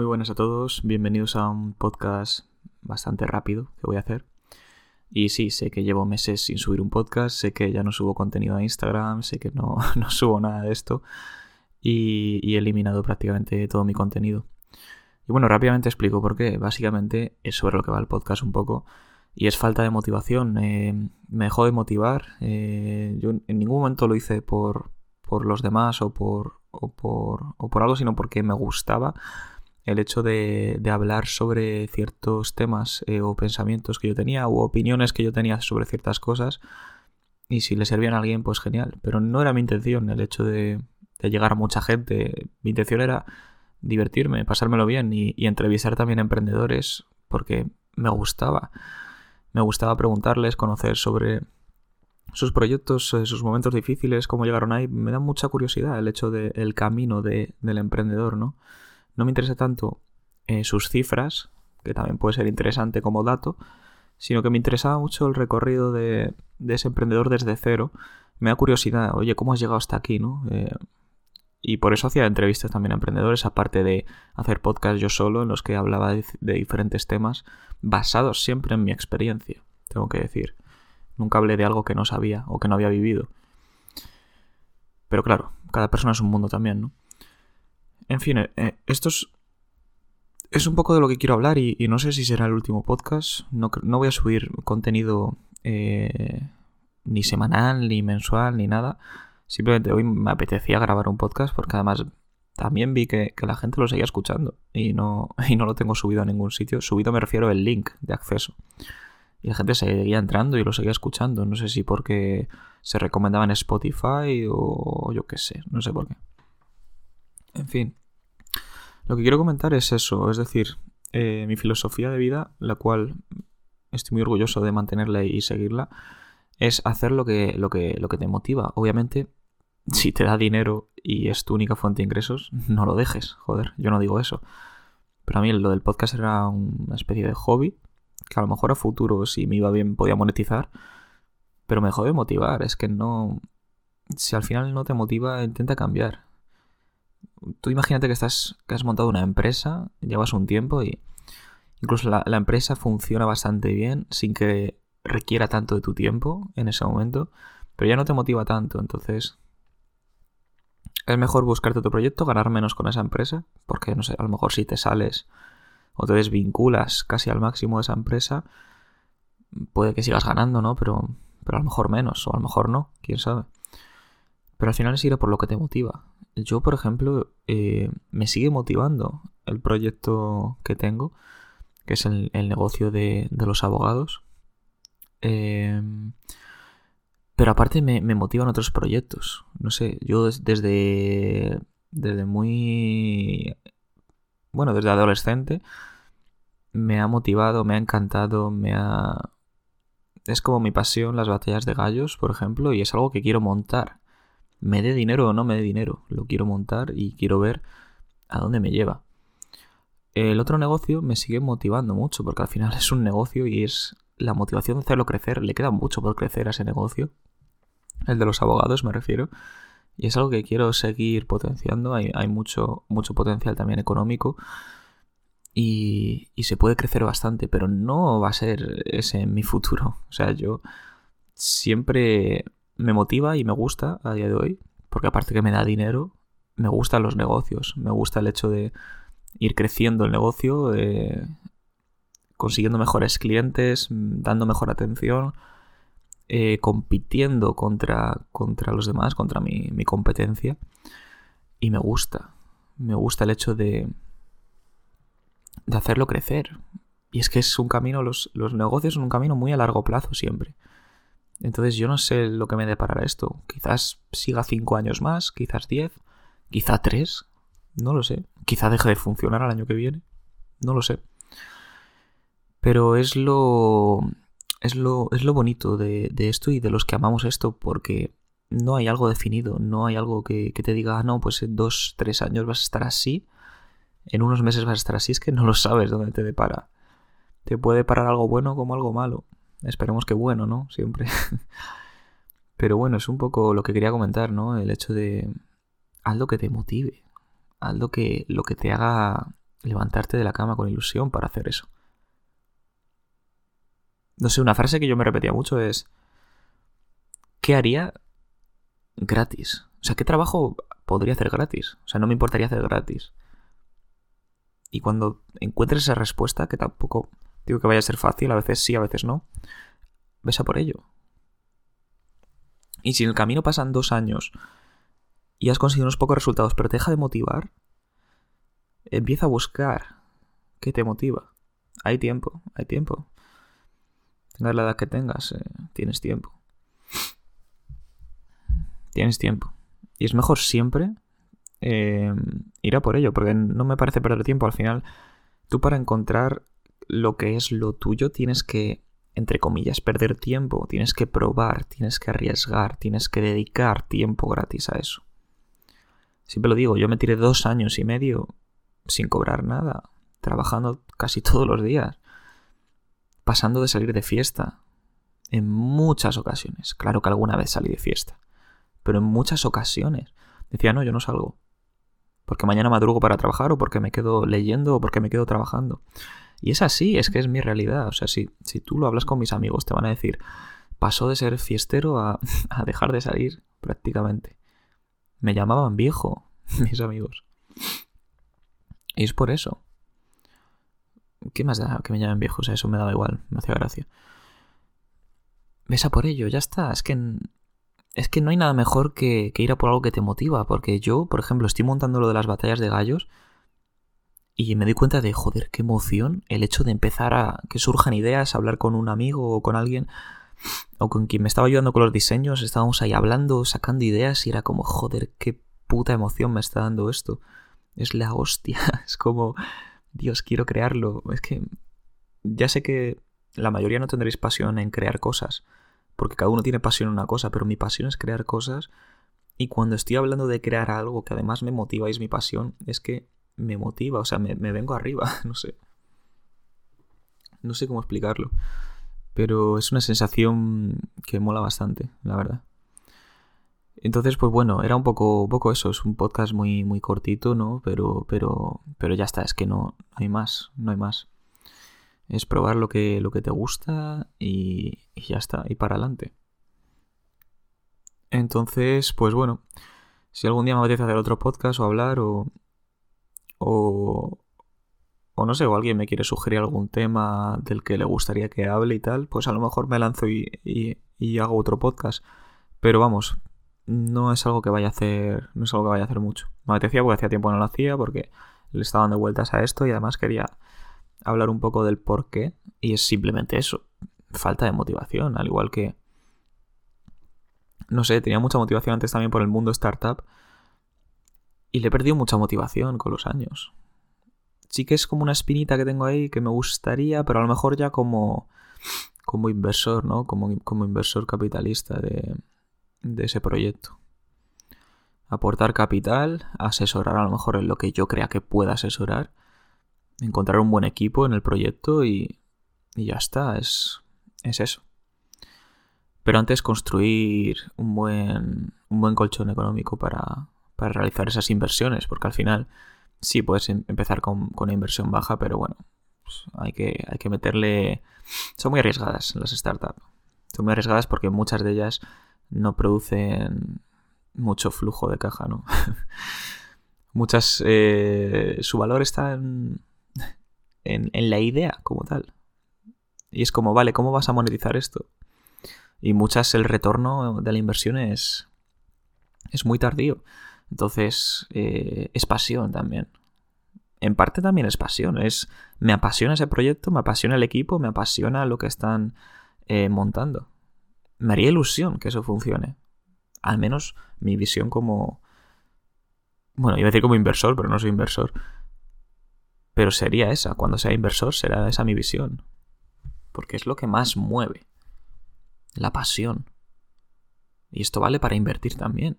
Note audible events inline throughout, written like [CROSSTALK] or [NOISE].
Muy buenas a todos, bienvenidos a un podcast bastante rápido que voy a hacer. Y sí, sé que llevo meses sin subir un podcast, sé que ya no subo contenido a Instagram, sé que no, [LAUGHS] no subo nada de esto y, he eliminado prácticamente todo mi contenido. Y bueno, rápidamente explico por qué. Básicamente es sobre lo que va el podcast un poco y es falta de motivación. Eh, me dejó de motivar. Eh, yo en ningún momento lo hice por, por los demás o por, o por, o por algo, sino porque me gustaba el hecho de, de hablar sobre ciertos temas eh, o pensamientos que yo tenía o opiniones que yo tenía sobre ciertas cosas y si le servían a alguien pues genial, pero no era mi intención el hecho de, de llegar a mucha gente, mi intención era divertirme, pasármelo bien y, entrevistar también a emprendedores porque me gustaba, me gustaba preguntarles, conocer sobre sus proyectos, eh, sus momentos difíciles, cómo llegaron ahí, me da mucha curiosidad el hecho del camino del emprendedor, ¿no? No me interesa tanto eh, sus cifras, que también puede ser interesante como dato, sino que me interesaba mucho el recorrido de, ese emprendedor desde cero. Me da curiosidad, oye, ¿cómo has llegado hasta aquí, no? Eh, y por eso hacía entrevistas también a emprendedores, aparte de hacer podcasts yo solo, en los que hablaba de diferentes temas, basados siempre en mi experiencia, tengo que decir. Nunca hablé de algo que no sabía o que no había vivido. Pero claro, cada persona es un mundo también, ¿no? En fin, eh, esto es, un poco de lo que quiero hablar y, no sé si será el último podcast. No, voy a subir contenido eh, ni semanal, ni mensual, ni nada. Simplemente hoy me apetecía grabar un podcast porque además también vi que, que, la gente lo seguía escuchando y no, [LAUGHS] y no lo tengo subido a ningún sitio. Subido me refiero al link de acceso. Y la gente seguía entrando y lo seguía escuchando. No sé si porque se recomendaba en Spotify o yo qué sé, no sé por qué. En fin. Lo que quiero comentar es eso, es decir, eh, mi filosofía de vida, la cual estoy muy orgulloso de mantenerla y seguirla, es hacer lo que, lo que, lo que te motiva. Obviamente, si te da dinero y es tu única fuente de ingresos, [LAUGHS] no lo dejes. Joder, yo no digo eso. Pero a mí lo del podcast era una especie de hobby que a lo mejor a futuro, si me iba bien, podía monetizar, pero me dejó de motivar. Es que no. Si al final no te motiva, intenta cambiar. Tú imagínate que estás. que has montado una empresa, llevas un tiempo y. Incluso la, empresa funciona bastante bien sin que requiera tanto de tu tiempo en ese momento, pero ya no te motiva tanto, entonces es mejor buscarte otro proyecto, ganar menos con esa empresa, porque no sé, a lo mejor si te sales o te desvinculas casi al máximo de esa empresa, puede que sigas ganando, ¿no? Pero, pero a lo mejor menos, o a lo mejor no, quién sabe. Pero al final es ir a por lo que te motiva. Yo, por ejemplo, eh, me sigue motivando el proyecto que tengo, que es el, negocio de, los abogados. Em, pero aparte me, me, motivan otros proyectos. No sé, yo desde, desde muy bueno, desde adolescente, me ha motivado, me ha encantado, me ha... Es como mi pasión las batallas de gallos, por ejemplo, y es algo que quiero montar. Me dé dinero o no me dé dinero, lo quiero montar y quiero ver a dónde me lleva. El otro negocio me sigue motivando mucho, porque al final [LAUGHS] es un negocio y es la motivación de hacerlo crecer. Le queda mucho por crecer a ese negocio. El de los abogados me refiero. Y es algo que quiero seguir potenciando. Hay, mucho, mucho potencial también económico. Y, y, se puede crecer bastante, pero no va a ser ese mi futuro. O sea, yo siempre me motiva y me gusta a día de hoy, porque aparte que me da dinero, me gustan los negocios, me gusta el hecho de ir creciendo el negocio, consiguiendo mejores clientes, dando mejor atención, eh, compitiendo contra, contra los demás, contra mi, mi competencia. Y me gusta. Me gusta el hecho de, de hacerlo crecer. Y es que es un camino, los, los, negocios son un camino muy a largo plazo siempre. Entonces yo no sé lo que me deparará esto. Quizás siga cinco años más, quizás diez, quizá tres, no lo sé. Quizá deje de funcionar al año que viene, no lo sé. Pero es lo, es lo, es lo bonito de, esto y de los que amamos esto, porque no hay algo definido, no hay algo que, te diga, ah, no, pues en dos, tres años vas a estar así, en unos meses vas a estar así, es que no lo sabes dónde te depara. Te puede parar algo bueno como algo malo. Esperemos que bueno, ¿no? Siempre. [LAUGHS] Pero bueno, es un poco lo que quería comentar, ¿no? El hecho de haz lo que te motive, haz lo que, lo que te haga levantarte de la cama con ilusión para hacer eso. No sé, una frase que yo me repetía mucho es, ¿qué haría gratis? O sea, ¿qué trabajo podría hacer gratis? O sea, no me importaría hacer gratis. Y cuando encuentres esa respuesta, que tampoco digo que vaya a ser fácil, a veces sí, a veces no, ves a por ello. Y si en el camino pasan dos años y has conseguido unos pocos resultados, pero te deja de motivar, empieza a buscar qué te motiva. Hay tiempo, hay tiempo. Tengas la edad que tengas, eh, tienes tiempo. Tienes tiempo. Y es mejor siempre eh, ir a por ello, porque no me parece perder tiempo. Al final, tú para encontrar lo que es lo tuyo tienes que, entre comillas, perder tiempo, tienes que probar, tienes que arriesgar, tienes que dedicar tiempo gratis a eso. Siempre lo digo, yo me tiré dos años y medio sin cobrar nada, trabajando casi [LAUGHS] todos los días, pasando de salir de fiesta, en muchas ocasiones. Claro que alguna vez salí de fiesta, pero en muchas ocasiones decía, no, yo no salgo. Porque mañana madrugo para trabajar o porque me quedo leyendo o porque me quedo trabajando. Y es así, es que es mi realidad. O sea, si, si tú lo hablas con mis amigos, te van a decir, pasó de ser fiestero a, [LAUGHS] a dejar de salir prácticamente. Me llamaban viejo, [LAUGHS] mis amigos. Y es por eso. ¿Qué más da que me llamen viejo? O sea, eso me daba igual, me hacía gracia. Ves a por ello, ya está. Es que, es que no hay nada mejor que, que ir a por algo que te motiva. Porque yo, por ejemplo, estoy montando lo de las batallas de gallos y me doy cuenta de, joder, qué emoción el hecho de empezar a que surjan ideas, hablar con un amigo o con alguien o con quien me estaba ayudando con los diseños, estábamos ahí hablando, sacando ideas y era como, joder, qué puta emoción me está dando esto. Es la hostia, [LAUGHS] es como, Dios, quiero crearlo. Es que ya sé que la mayoría no tendréis pasión en crear cosas, porque cada uno tiene pasión en una cosa, pero mi pasión es crear cosas y cuando estoy hablando de crear algo que además me motiva y es mi pasión, es que me motiva, o sea, me, vengo arriba, [LAUGHS] no sé. No sé cómo explicarlo. Pero es una sensación que mola bastante, la verdad. Entonces, pues bueno, era un poco, poco eso, es un podcast muy, muy cortito, ¿no? Pero, pero, pero ya está, es que no, hay más, no hay más. Es probar lo que, lo que te gusta y, y ya está, y para adelante. Entonces, pues bueno, si algún día me apetece hacer otro podcast o hablar o, o, o no sé, o alguien me quiere sugerir algún tema del que le gustaría que hable y tal, pues a lo mejor me lanzo y, y, hago otro podcast. Pero vamos, no es algo que vaya a hacer, no es algo que vaya a hacer mucho. Me apetecía porque hacía tiempo no lo hacía, porque le estaba dando vueltas a esto y además quería hablar un poco del por qué. Y es simplemente eso, falta de motivación, al igual que... No sé, tenía mucha motivación antes también por el mundo startup y le he perdido mucha motivación con los años. Sí que es como una espinita que tengo ahí que me gustaría, pero a lo mejor ya como, como inversor, ¿no? Como, como inversor capitalista de, de ese proyecto. Aportar capital, asesorar a lo mejor en lo que yo crea que pueda asesorar, encontrar un buen equipo en el proyecto y, y ya está, es, es eso. Pero antes construir un buen, un buen colchón económico para, para realizar esas inversiones, porque al final sí puedes em, empezar con, una inversión baja, pero bueno, pues hay, que, hay que meterle... Son muy arriesgadas las startups. Son muy arriesgadas porque muchas de ellas no producen mucho flujo de caja, ¿no? [LAUGHS] muchas... Eh, su valor está en, en, en la idea como tal. Y es como, vale, ¿cómo vas a monetizar esto? Y muchas el retorno de la inversión es, es muy tardío. Entonces, eh, es pasión también. En parte también es pasión. Es, me apasiona ese proyecto, me apasiona el equipo, me apasiona lo que están eh, montando. Me haría ilusión que eso funcione. Al menos mi visión como... Bueno, iba a decir como inversor, pero no soy inversor. Pero sería esa. Cuando sea inversor será esa mi visión. Porque es lo que más mueve. La pasión. Y esto vale para invertir también.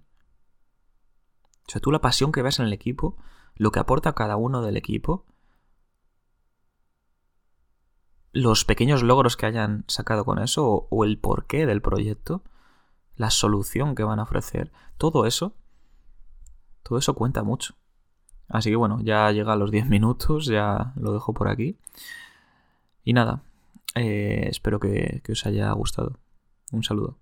O sea, tú la pasión que ves en el equipo, lo que aporta cada uno del equipo, los pequeños logros que hayan sacado con eso o, el porqué del proyecto, la solución que van a ofrecer, todo eso, todo eso cuenta mucho. Así que bueno, ya llega a los 10 [LAUGHS] minutos, ya lo dejo por aquí. Y nada, eh, espero que os haya gustado. Un saludo.